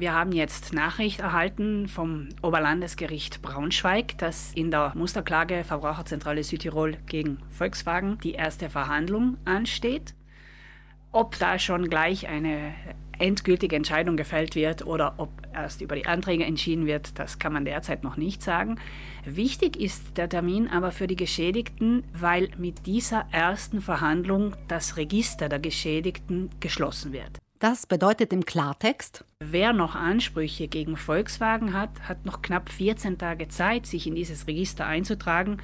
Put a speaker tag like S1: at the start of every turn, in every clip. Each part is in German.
S1: Wir haben jetzt Nachricht erhalten vom Oberlandesgericht Braunschweig, dass in der Musterklage Verbraucherzentrale Südtirol gegen Volkswagen die erste Verhandlung ansteht. Ob da schon gleich eine endgültige Entscheidung gefällt wird oder ob erst über die Anträge entschieden wird, das kann man derzeit noch nicht sagen. Wichtig ist der Termin aber für die Geschädigten, weil mit dieser ersten Verhandlung das Register der Geschädigten geschlossen wird.
S2: Das bedeutet im Klartext,
S1: wer noch Ansprüche gegen Volkswagen hat, hat noch knapp 14 Tage Zeit, sich in dieses Register einzutragen.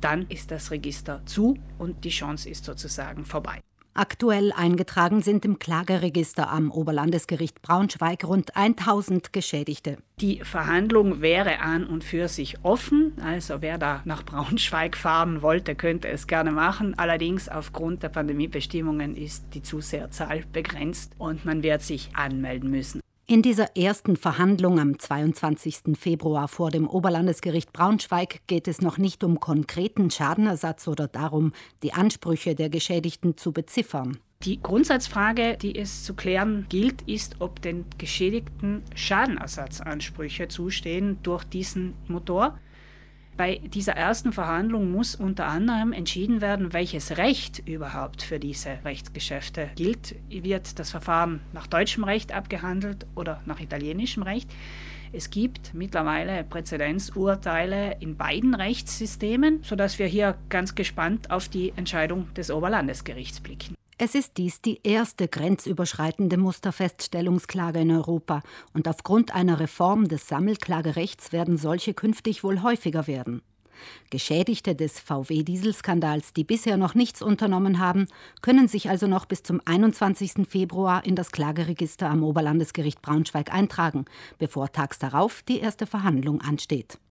S1: Dann ist das Register zu und die Chance ist sozusagen vorbei.
S2: Aktuell eingetragen sind im Klageregister am Oberlandesgericht Braunschweig rund 1000 Geschädigte.
S1: Die Verhandlung wäre an und für sich offen. Also wer da nach Braunschweig fahren wollte, könnte es gerne machen. Allerdings aufgrund der Pandemiebestimmungen ist die Zuseherzahl begrenzt und man wird sich anmelden müssen.
S2: In dieser ersten Verhandlung am 22. Februar vor dem Oberlandesgericht Braunschweig geht es noch nicht um konkreten Schadenersatz oder darum, die Ansprüche der Geschädigten zu beziffern.
S1: Die Grundsatzfrage, die es zu klären gilt, ist, ob den Geschädigten Schadenersatzansprüche zustehen durch diesen Motor. Bei dieser ersten Verhandlung muss unter anderem entschieden werden, welches Recht überhaupt für diese Rechtsgeschäfte gilt. Wird das Verfahren nach deutschem Recht abgehandelt oder nach italienischem Recht? Es gibt mittlerweile Präzedenzurteile in beiden Rechtssystemen, sodass wir hier ganz gespannt auf die Entscheidung des Oberlandesgerichts blicken.
S2: Es ist dies die erste grenzüberschreitende Musterfeststellungsklage in Europa und aufgrund einer Reform des Sammelklagerechts werden solche künftig wohl häufiger werden. Geschädigte des VW-Dieselskandals, die bisher noch nichts unternommen haben, können sich also noch bis zum 21. Februar in das Klageregister am Oberlandesgericht Braunschweig eintragen, bevor tags darauf die erste Verhandlung ansteht.